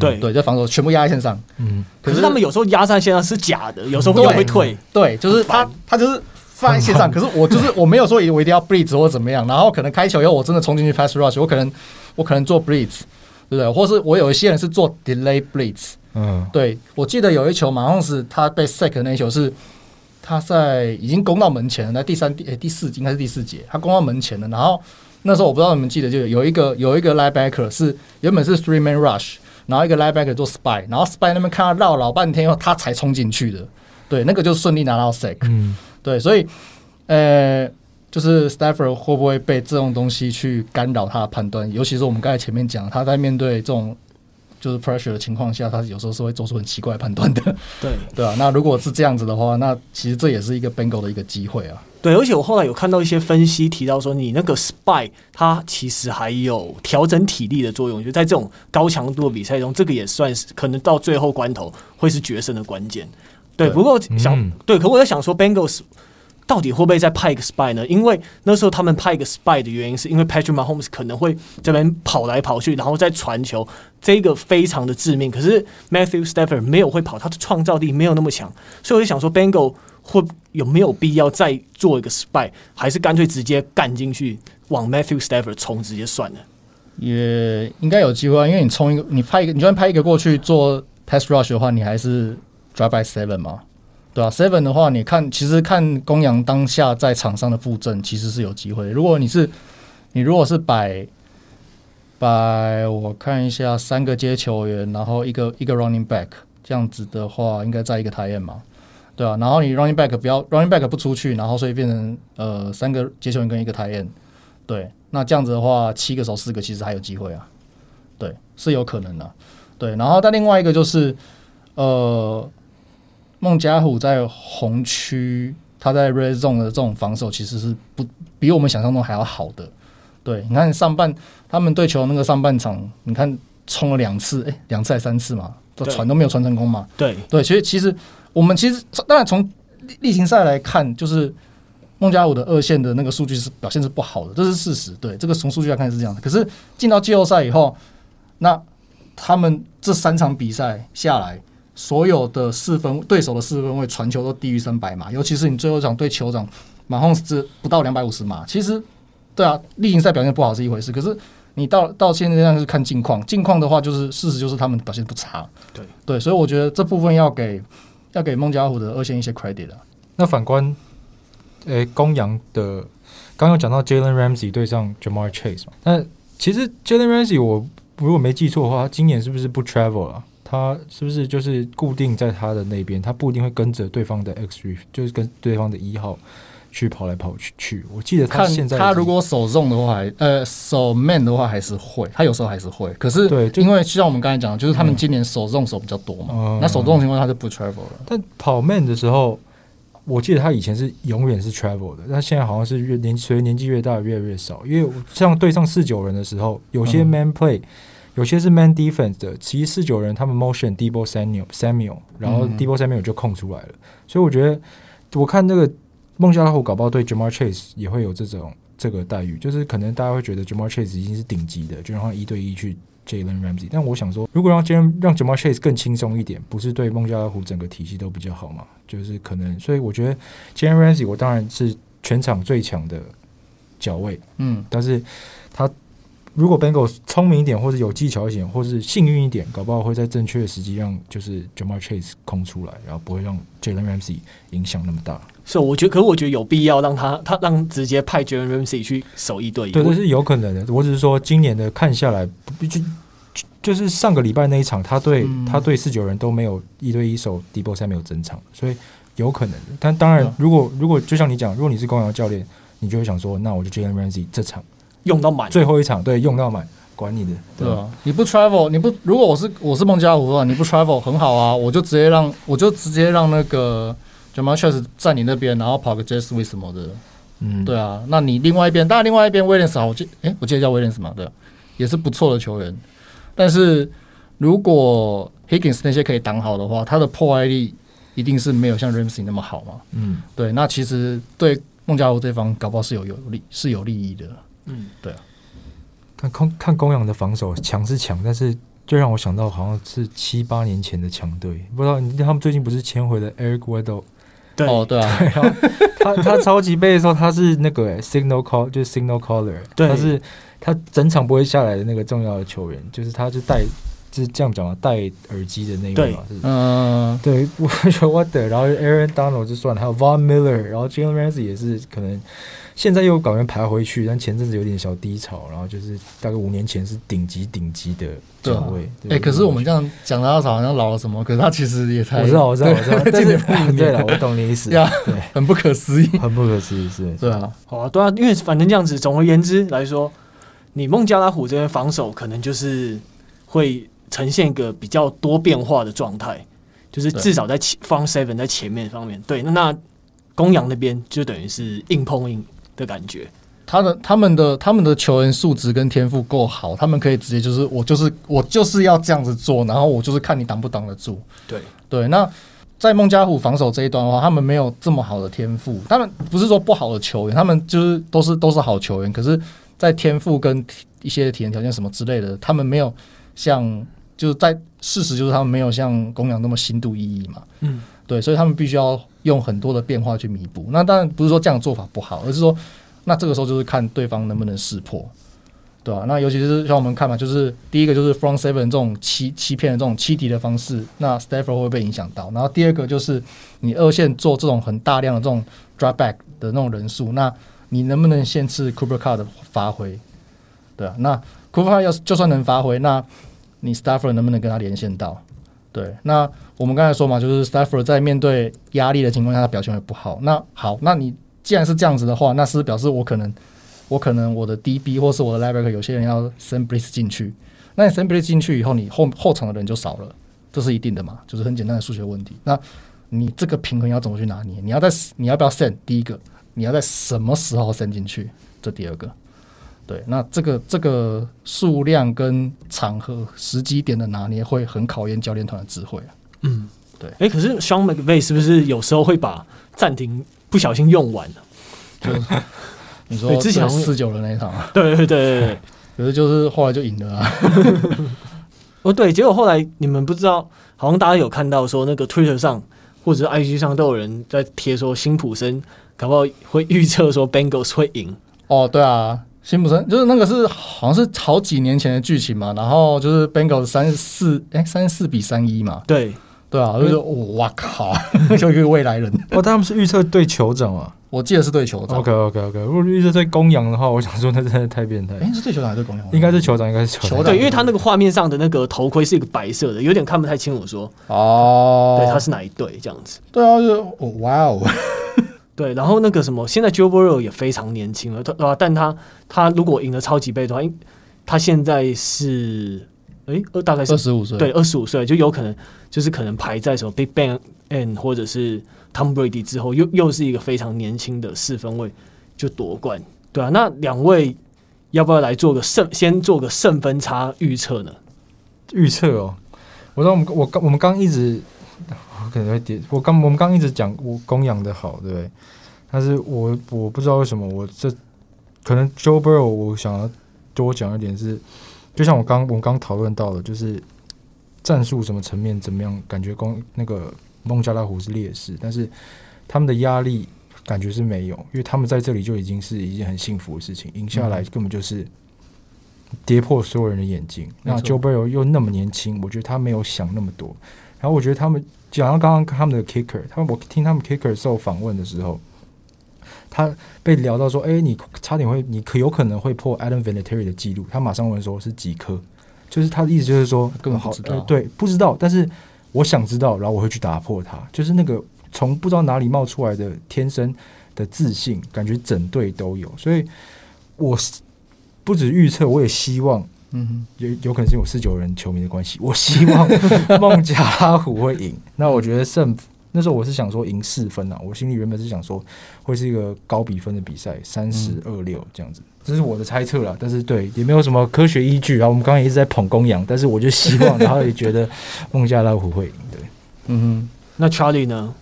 对对，在防守全部压在线上。嗯，可是他们有时候压在线上是假的，有时候又会退。对，就是他他就是放在线上，可是我就是我没有说我一定要 blitz 或怎么样，然后可能开球以后我真的冲进去 pass rush，我可能我可能做 blitz，对不对？或是我有一些人是做 delay blitz，嗯，对，我记得有一球，马洪斯他被 sack 的那一球是他在已经攻到门前了，在第三第、欸、第四应该是第四节，他攻到门前了。然后那时候我不知道你们记得，就有一个有一个 linebacker 是原本是 three man rush，然后一个 linebacker 做 spy，然后 spy 那边看他绕老半天以后，他才冲进去的。对，那个就顺利拿到 sack。嗯，对，所以呃，就是 Stafford 会不会被这种东西去干扰他的判断？尤其是我们刚才前面讲，他在面对这种。就是 pressure 的情况下，他有时候是会做出很奇怪的判断的。对 对啊，那如果是这样子的话，那其实这也是一个 Bengal 的一个机会啊。对，而且我后来有看到一些分析提到说，你那个 spy 它其实还有调整体力的作用，就在这种高强度的比赛中，这个也算是可能到最后关头会是决胜的关键。对，不过想、嗯、对，可我在想说 Bengals。到底会不会再派一个 spy 呢？因为那时候他们派一个 spy 的原因，是因为 Patrick Mahomes 可能会这边跑来跑去，然后再传球，这个非常的致命。可是 Matthew Stafford 没有会跑，他的创造力没有那么强，所以我就想说，Bengal 会有没有必要再做一个 spy，还是干脆直接干进去往 Matthew Stafford 冲，直接算了？也应该有机会啊，因为你冲一个，你拍一个，你就算拍一个过去做 pass rush 的话，你还是 drive by seven 嘛。对啊，seven 的话，你看，其实看公羊当下在场上的布阵，其实是有机会。如果你是，你如果是摆摆，我看一下三个接球员，然后一个一个 running back 这样子的话，应该在一个 t i end 嘛，对啊，然后你 running back 不要 running back 不出去，然后所以变成呃三个接球员跟一个 t i end，对，那这样子的话，七个守四个其实还有机会啊，对，是有可能的，对，然后但另外一个就是呃。孟加虎在红区，他在 red zone 的这种防守其实是不比我们想象中还要好的。对，你看上半他们对球那个上半场，你看冲了两次，哎、欸，两次还三次嘛，都传都没有传成功嘛。对对，所以其实我们其实当然从例行赛来看，就是孟加虎的二线的那个数据是表现是不好的，这是事实。对，这个从数据来看是这样的。可是进到季后赛以后，那他们这三场比赛下来。所有的四分对手的四分位传球都低于三百码，尤其是你最后一场对酋长，马洪斯不到两百五十码。其实，对啊，例行赛表现不好是一回事，可是你到到现在这样是看近况，近况的话就是事实就是他们表现不差。对对，所以我觉得这部分要给要给孟加虎的二线一些 credit 啊。那反观，诶、欸，公羊的刚刚讲到 Jalen Ramsey 对上 Ja'Marr Chase 嘛，那其实 Jalen Ramsey 我如果没记错的话，他今年是不是不 travel 了？他是不是就是固定在他的那边？他不一定会跟着对方的 X three，就是跟对方的一号去跑来跑去。去，我记得他现在他如果手重的话还，呃，手 man 的话还是会，他有时候还是会。可是对，因为像我们刚才讲的，就是他们今年手重手比较多嘛。嗯、那手重的情况他就不 travel 了。但跑 man 的时候，我记得他以前是永远是 travel 的，但现在好像是越年随着年纪越大越来越少。因为像对上四九人的时候，有些 man play。嗯有些是 man defense 的，其实四九人他们 motion Deebo Samuel Samuel，然后 Deebo Samuel 就空出来了，嗯、所以我觉得我看那个孟加拉虎搞不好对 Ja'Marr Chase 也会有这种这个待遇，就是可能大家会觉得 Ja'Marr Chase 已经是顶级的，就让他一对一去 Jalen Ramsey，但我想说，如果让 Jalen 让 Ja'Marr Chase 更轻松一点，不是对孟加拉虎整个体系都比较好嘛？就是可能，所以我觉得 Jalen Ramsey 我当然是全场最强的脚位，嗯，但是他。如果 Bengals 聪明一点，或者有技巧一点，或是幸运一点，搞不好会在正确的时机让就是 Ja'Marr Chase 空出来，然后不会让 Jalen Ramsey 影响那么大。是，我觉得，可是我觉得有必要让他，他让直接派 Jalen Ramsey 去守一对一。对，这是有可能的。我只是说，今年的看下来，就就是上个礼拜那一场，他对、嗯、他对四九人都没有一对一守 Deebo Samuel 没有整场，所以有可能的。但当然，如果如果就像你讲，如果你是公羊教练，你就会想说，那我就 Jalen Ramsey 这场。用到满，最后一场对，用到满，管你的，对啊？你不 travel，你不，如果我是我是孟加湖的话，你不 travel 很好啊，我就直接让我就直接让那个 Ja'Marr Chase 在你那边，然后跑个 Jet Sweep 什么的，嗯，对啊，那你另外一边，当然另外一边 Williams 好，我记，诶、欸，我记得叫 Williams 嘛，对，也是不错的球员，但是如果 Higgins 那些可以挡好的话，他的破坏力一定是没有像 Ramsey 那么好嘛，嗯，对，那其实对孟加湖这方搞不好是有有利是有利益的。嗯，对啊，看公看公羊的防守强是强，但是就让我想到好像是七八年前的强队，不知道他们最近不是签回了 Eric Weddle？对。哦，对啊，然后他他超级背的时候他是那个 signal call 就是 signal caller，对，他是他整场不会下来的那个重要的球员，就是他就带就是这样讲嘛，戴耳机的那个嘛，是。嗯，对，我觉得 what the，然后 Aaron Donald 就算了，还有 Von Miller，然后 Jalen Ramsey 也是可能现在又搞人排回去，但前阵子有点小低潮，然后就是大概五年前是顶级顶级的角位。哎、啊，可是我们这样讲他好像老了什么，可是他其实也才我知道我知道我知道，但是对了，我懂你意思，对，很不可思议，很不可思议，是，对啊，好啊，对啊，因为反正这样子，总而言之来说，你孟加拉虎这边防守可能就是会。呈现一个比较多变化的状态，就是至少在前 front seven 在前面方面，对，那那公羊那边就等于是硬碰硬的感觉。他的他们的他们的球员素质跟天赋够好，他们可以直接就是我就是我就是要这样子做，然后我就是看你挡不挡得住。对对，那在孟加虎防守这一端的话，他们没有这么好的天赋，他们不是说不好的球员，他们就是都是都是好球员，可是，在天赋跟一些体能条件什么之类的，他们没有像。就是在事实就是他们没有像公羊那么心度意义嘛，嗯，对，所以他们必须要用很多的变化去弥补。那当然不是说这样做法不好，而是说那这个时候就是看对方能不能识破，对吧、啊？那尤其是像我们看嘛，就是第一个就是 front seven 这种欺欺骗的这种欺敌的方式，那 Stafford 会被影响到。然后第二个就是你二线做这种很大量的这种 drop back 的那种人数，那你能不能限制 Cooper Car 的发挥？对啊，那 Cuber Card 要就算能发挥，那你 Stafford 能不能跟他连线到？对，那我们刚才说嘛，就是 Stafford 在面对压力的情况下，他表现会不好。那好，那你既然是这样子的话，那是表示我可能，我可能我的 DB 或是我的 Linebacker 有些人要 send blitz 进去。那你 send blitz 进去以后，你后后场的人就少了，这是一定的嘛？就是很简单的数学问题。那你这个平衡要怎么去拿捏？你要在你要不要 send？第一个，你要在什么时候 send 进去？这第二个。对，那这个这个数量跟场合时机点的拿捏，会很考验教练团的智慧啊。嗯，对。哎，可是 Sean McVay 是不是有时候会把暂停不小心用完呢？就 你说之前四九的那一场啊？对对对对对。可是就是后来就赢了啊。哦，对，结果后来你们不知道，好像大家有看到说那个 Twitter 上或者是 IG 上都有人在贴说辛普森搞不好会预测说 Bengals 会赢。哦，对啊。辛普森就是那个是好像是好几年前的剧情嘛，然后就是 Bengals 三十四哎三十四比三一嘛，对对啊，就是哇靠，就一个未来人哦，他们是预测对酋长啊，我记得是对酋长。OK OK OK，如果预测对公羊的话，我想说那真的太变态。哎，是对酋长还是对公羊？应该是酋长，应该是酋长。对，因为他那个画面上的那个头盔是一个白色的，有点看不太清我。说哦，对，他是哪一队这样子？对啊，就哇哦。对，然后那个什么，现在 Joe Burrow 也非常年轻了，对吧？但他他如果赢了超级杯的话，他现在是哎，大概是二十五岁，对，二十五岁就有可能就是可能排在什么 Big Bang and 或者是 Tom Brady 之后，又又是一个非常年轻的四分卫就夺冠，对啊，那两位要不要来做个胜，先做个胜分差预测呢？预测哦，我说我们我刚我们刚一直。我可能会点，我刚我们刚一直讲我供养的好，对不对？但是我我不知道为什么我这可能 Joe Burrow 我想要多讲一点是，就像我刚我们刚讨论到的，就是战术什么层面怎么样，感觉公那个孟加拉虎是劣势，但是他们的压力感觉是没有，因为他们在这里就已经是一件很幸福的事情，赢下来根本就是跌破所有人的眼睛。那 Joe Burrow 又那么年轻，我觉得他没有想那么多。然后我觉得他们，讲到刚刚他们的 kicker，他们我听他们 kicker 受访问的时候，他被聊到说：“哎，你差点会，你可有可能会破 Adam Vinatieri 的记录。”他马上问说：“是几颗？”就是他的意思就是说，根本不知道，呃，对，不知道。但是我想知道，然后我会去打破它。就是那个从不知道哪里冒出来的天生的自信，感觉整队都有。所以，我不止预测，我也希望。嗯，有有可能是我四九人球迷的关系，我希望 孟加拉虎会赢。那我觉得胜那时候我是想说赢四分啊，我心里原本是想说会是一个高比分的比赛，三十二六这样子，这是我的猜测啦。但是对也没有什么科学依据啊。我们刚刚也一直在捧公羊，但是我就希望，然后也觉得 孟加拉虎会赢。对，嗯哼。那 Charlie 呢？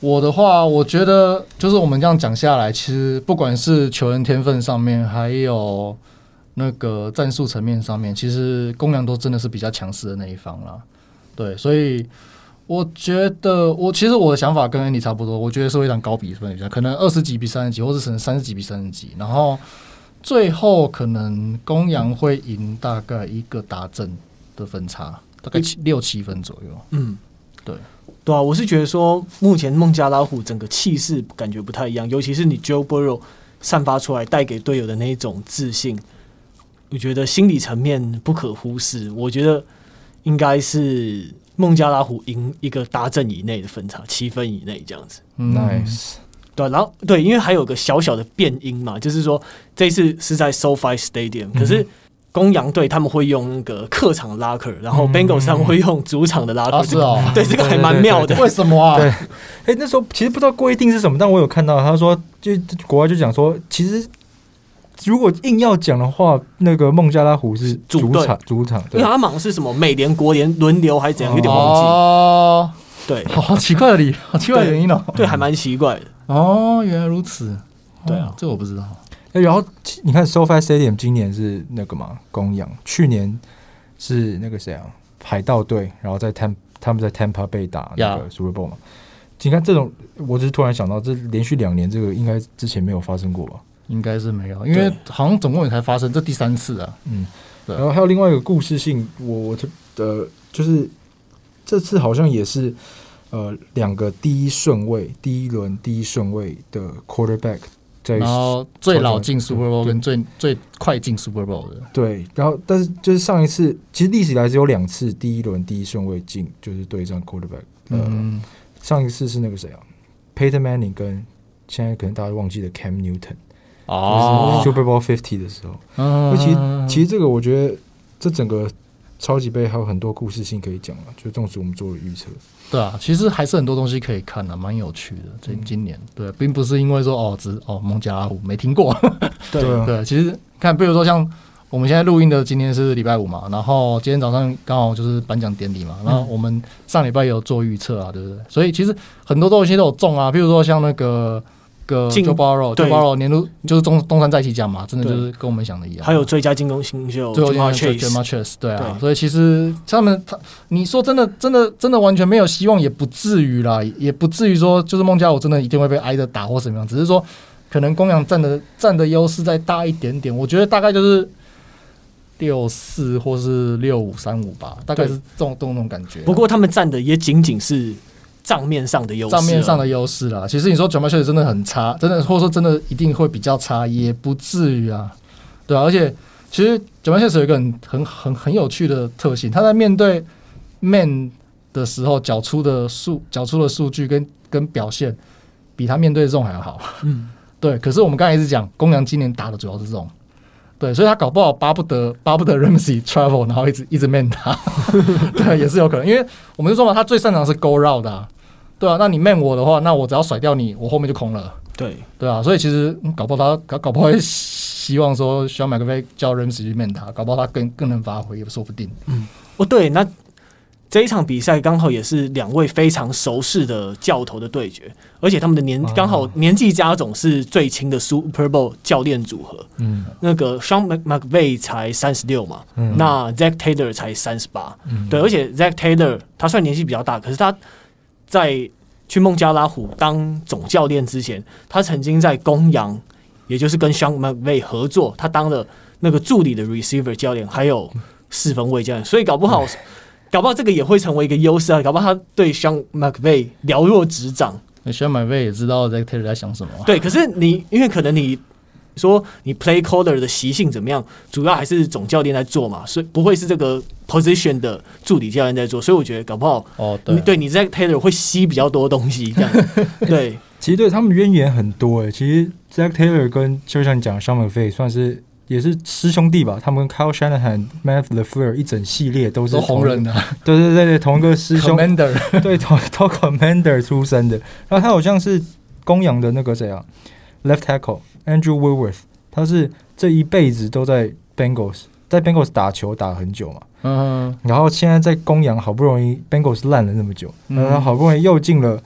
我的话，我觉得就是我们这样讲下来，其实不管是球员天分上面，还有。那个战术层面上面，其实公羊都真的是比较强势的那一方啦。对，所以我觉得，我其实我的想法跟 Andy 差不多，我觉得是会一场高比分比赛，可能二十几比三十几，或者可能三十几比三十几，然后最后可能公羊会赢大概一个达阵的分差，大概七六七分左右。嗯，对，对啊，我是觉得说，目前孟加拉虎整个气势感觉不太一样，尤其是你 Joe Burrow 散发出来带给队友的那一种自信，我觉得心理层面不可忽视。我觉得应该是孟加拉虎赢一个大阵以内的分差，七分以内这样子。嗯、Nice。对，然后对，因为还有个小小的变音嘛，就是说这一次是在 SoFi Stadium，可是公羊队他们会用那个客场的拉克，然后 Bengals 他们会用主场的拉克，是哦，对，这个还蛮妙的。为什么啊？对，哎，那时候其实不知道规定是什么，但我有看到他说，就国外就讲说，其实如果硬要讲的话，那个孟加拉虎是主场，主场，因为他忙是什么美联国联轮流还是怎样，有点忘记。哦，对，好奇怪的理，好奇怪的原因哦，对，还蛮奇怪的。哦，原来如此。对啊，这我不知道。哎，然后你看，SoFi Stadium 今年是那个嘛，公羊，去年是那个谁啊，海盗队，然后在 Tampa 他们在 Tampa 被打那个 Super Bowl 嘛。你看这种，我只是突然想到，这连续两年这个应该之前没有发生过吧？应该是没有，因为好像总共也才发生这第三次啊。嗯，对。然后还有另外一个故事性，我我的就是这次好像也是。呃，两个第一顺位，第一轮第一顺位的 quarterback，在然后最老进 Super Bowl 跟最最快进 Super Bowl 的，对，然后但是就是上一次，其实历史以来只有两次第一轮第一顺位进，就是对战 quarterback。呃，嗯、上一次是那个谁啊，Peyton Manning 跟现在可能大家忘记了 Cam Newton，哦，Super Bowl Fifty 的时候，那、嗯、其实其实这个我觉得这整个超级杯还有很多故事性可以讲啊，就纵使我们做了预测。对啊，其实还是很多东西可以看的，蛮有趣的。这今年，对，并不是因为说哦，只哦孟加拉虎没听过。对对，其实看，比如说像我们现在录音的今天是礼拜五嘛，然后今天早上刚好就是颁奖典礼嘛，然后我们上礼拜有做预测啊，对不对？所以其实很多东西都有中啊，比如说像那个。个 Joe Burrow，Joe Burrow 年度就是东东山再起奖嘛，真的就是跟我们想的一样。还有最佳进攻新秀，最后 Ja'Marr Chase，对啊。所以其实他们他，你说真的，真的，真的完全没有希望，也不至于啦，也不至于说就是孟加拉虎真的一定会被挨着打或怎么样。只是说可能公羊占的占的优势再大一点点，我觉得大概就是六四或是六五三五吧，大概是这种这种感觉。不过他们占的也仅仅是。账面上的优势，账面上的优势啦。其实你说 Ja'Marr Chase 真的很差，真的或者说真的一定会比较差，也不至于啊，对啊。而且其实 Ja'Marr Chase 有一个很很很很有趣的特性，他在面对 Man 的时候，缴出的数缴出的数据跟跟表现，比他面对这种还要好。嗯，对。可是我们刚才一直讲，公羊今年打的主要是这种，对，所以他搞不好巴不得巴不得 Ramsey travel，然后一直一直 Man 他，对，也是有可能。因为我们就说嘛，他最擅长是 go round 的啊。对啊，那你 man 我的话，那我只要甩掉你，我后面就空了。对对啊，所以其实搞不好他搞搞不好会 希望说需要买个飞叫 Ramsey 去 man 他，搞不好他更更能发挥也说不定。嗯，哦对，那这一场比赛刚好也是两位非常熟识的教头的对决，而且他们的年刚好年纪加总是最轻的 Super Bowl 教练组合。嗯，那个 Sean McVay 才三十六嘛，嗯、那 Zac Taylor 才三十八。对，而且 Zac Taylor 他虽然年纪比较大，可是他。在去孟加拉虎当总教练之前，他曾经在公羊，也就是跟 Sean McVay 合作，他当了那个助理的 receiver 教练，还有四分卫教练，所以搞不好，搞不好这个也会成为一个优势啊！搞不好他对 Sean McVay 了若指掌，Sean McVay 也知道在 Taylor 在想什么。对，可是你因为可能你。说你 play caller 的习性怎么样？主要还是总教练在做嘛，所以不会是这个 position 的助理教练在做。所以我觉得搞不好哦，对，对你 Zac Taylor 会吸比较多东西。这样 对，其实对他们渊源很多诶、欸。其实 Zack Taylor 跟就像你讲 Sean McVay 算是也是师兄弟吧。他们跟 Kyle Shanahan、Matt LaFleur 一整系列都是红人 的，对对对对，同一个师兄 Commander，对，同同 Commander 出身的。然后他好像是公羊的那个谁啊，Left Tackle Andrew Whitworth。他是这一辈子都在 Bengals，在 Bengals 打球打了很久嘛，嗯，然后现在在公羊好不容易 Bengals 烂了那么久，然后好不容易又进了。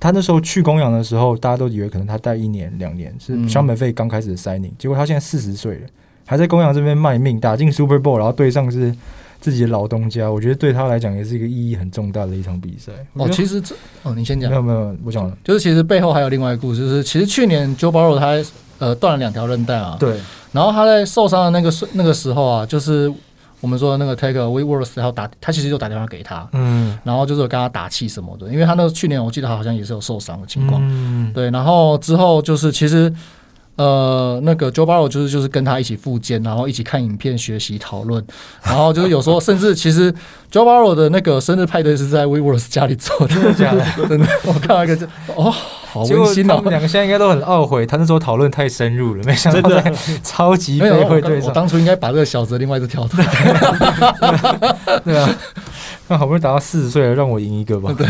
他那时候去公羊的时候，大家都以为可能他带一年两年，是 Sean McVay 刚开始的 signing，结果他现在四十岁了，还在公羊这边卖命，打进 Super Bowl，然后对上是自己的老东家，我觉得对他来讲也是一个意义很重大的一场比赛。哦，其实这哦，你先讲，没有没有，我讲了，就是其实背后还有另外一个故事，就是其实去年 Joe Burrow 他。呃，断了两条韧带啊。对。然后他在受伤的那个那个时候啊，就是我们说的那个 Take Whitworth，然后打他其实就打电话给他，嗯，然后就是有跟他打气什么的，因为他那个去年我记得他好像也是有受伤的情况，嗯，对，然后之后就是其实。呃，那个 Joe Barrow 就是就是跟他一起复健，然后一起看影片学习讨论，然后就是有时候甚至其实 Joe Barrow 的那个生日派对是在 Whitworth 家里做的，真的假的？真的，我看到一个就哦，好温馨哦。他们两个现在应该都很懊悔，他那时候讨论太深入了，没想到在超级杯会对上。我当初应该把这个小子另外一只挑出来。对啊，那好不容易打到四十岁了，让我赢一个吧。对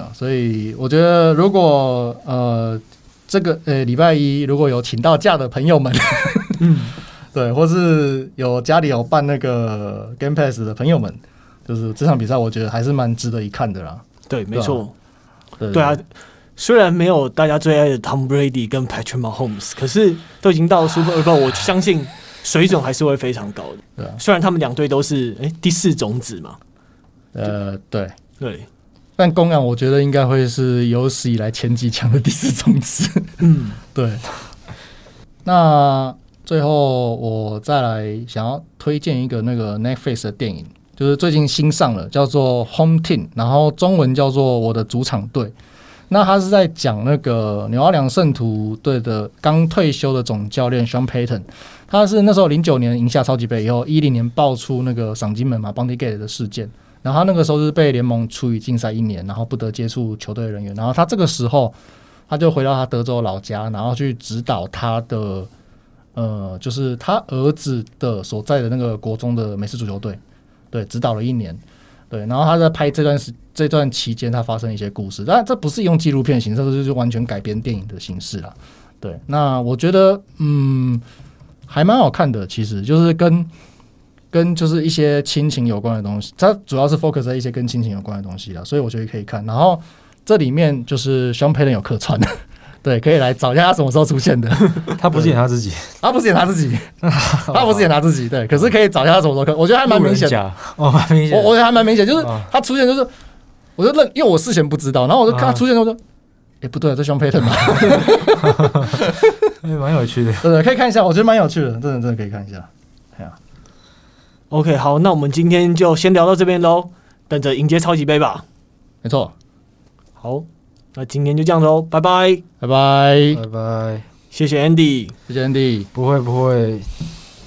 啊，所以我觉得如果呃。这个呃，礼拜一如果有请到假的朋友们，嗯，对，或是有家里有办那个 Game Pass 的朋友们，就是这场比赛，我觉得还是蛮值得一看的啦。对，没错，对，对啊，虽然没有大家最爱的 Tom Brady 跟 Patrick Mahomes，可是都已经到 Super Bowl，我相信水准还是会非常高的。对啊，虽然他们两队都是哎第四种子嘛，呃，对对。但公羊，我觉得应该会是有史以来前几强的第四种子。嗯，对。那最后我再来想要推荐一个那个 Netflix 的电影，就是最近新上了，叫做《Home Team》，然后中文叫做《我的主场队》。那他是在讲那个纽奥良圣徒队的刚退休的总教练 Sean Payton，他是那时候零九年赢下超级杯以后，一零年爆出那个赏金门嘛 Bounty Gate 的事件。然后他那个时候是被联盟处以禁赛一年，然后不得接触球队人员。然后他这个时候，他就回到他德州老家，然后去指导他的呃，就是他儿子的所在的那个国中的美式足球队，对，指导了一年。对，然后他在拍这段时这段期间，他发生一些故事，但这不是用纪录片形式，这就是完全改编电影的形式了。对，那我觉得嗯，还蛮好看的，其实就是跟。跟就是一些亲情有关的东西，它主要是 focus 在一些跟亲情有关的东西啦，所以我觉得可以看。然后这里面就是 Sean Payton 有客串，对，可以来找一下他什么时候出现的。他不是演他自己，他不是演他自己，他不是演他自己，对。可是可以找一下他什么时候客，我觉得还蛮明显的。哦，蛮明显。我我觉得还蛮明显，就是他出现，就是我就认，因为我事前不知道，然后我就看他出现，我说，哎，不对，这 Sean Payton 嘛，蛮有趣的，对对，可以看一下，我觉得蛮有趣的，真的真的可以看一下。OK，好，那我们今天就先聊到这边喽，等着迎接超级杯吧。没错，好，那今天就这样喽，拜拜，拜拜，拜拜，谢谢 Andy，谢谢 Andy，不会不会。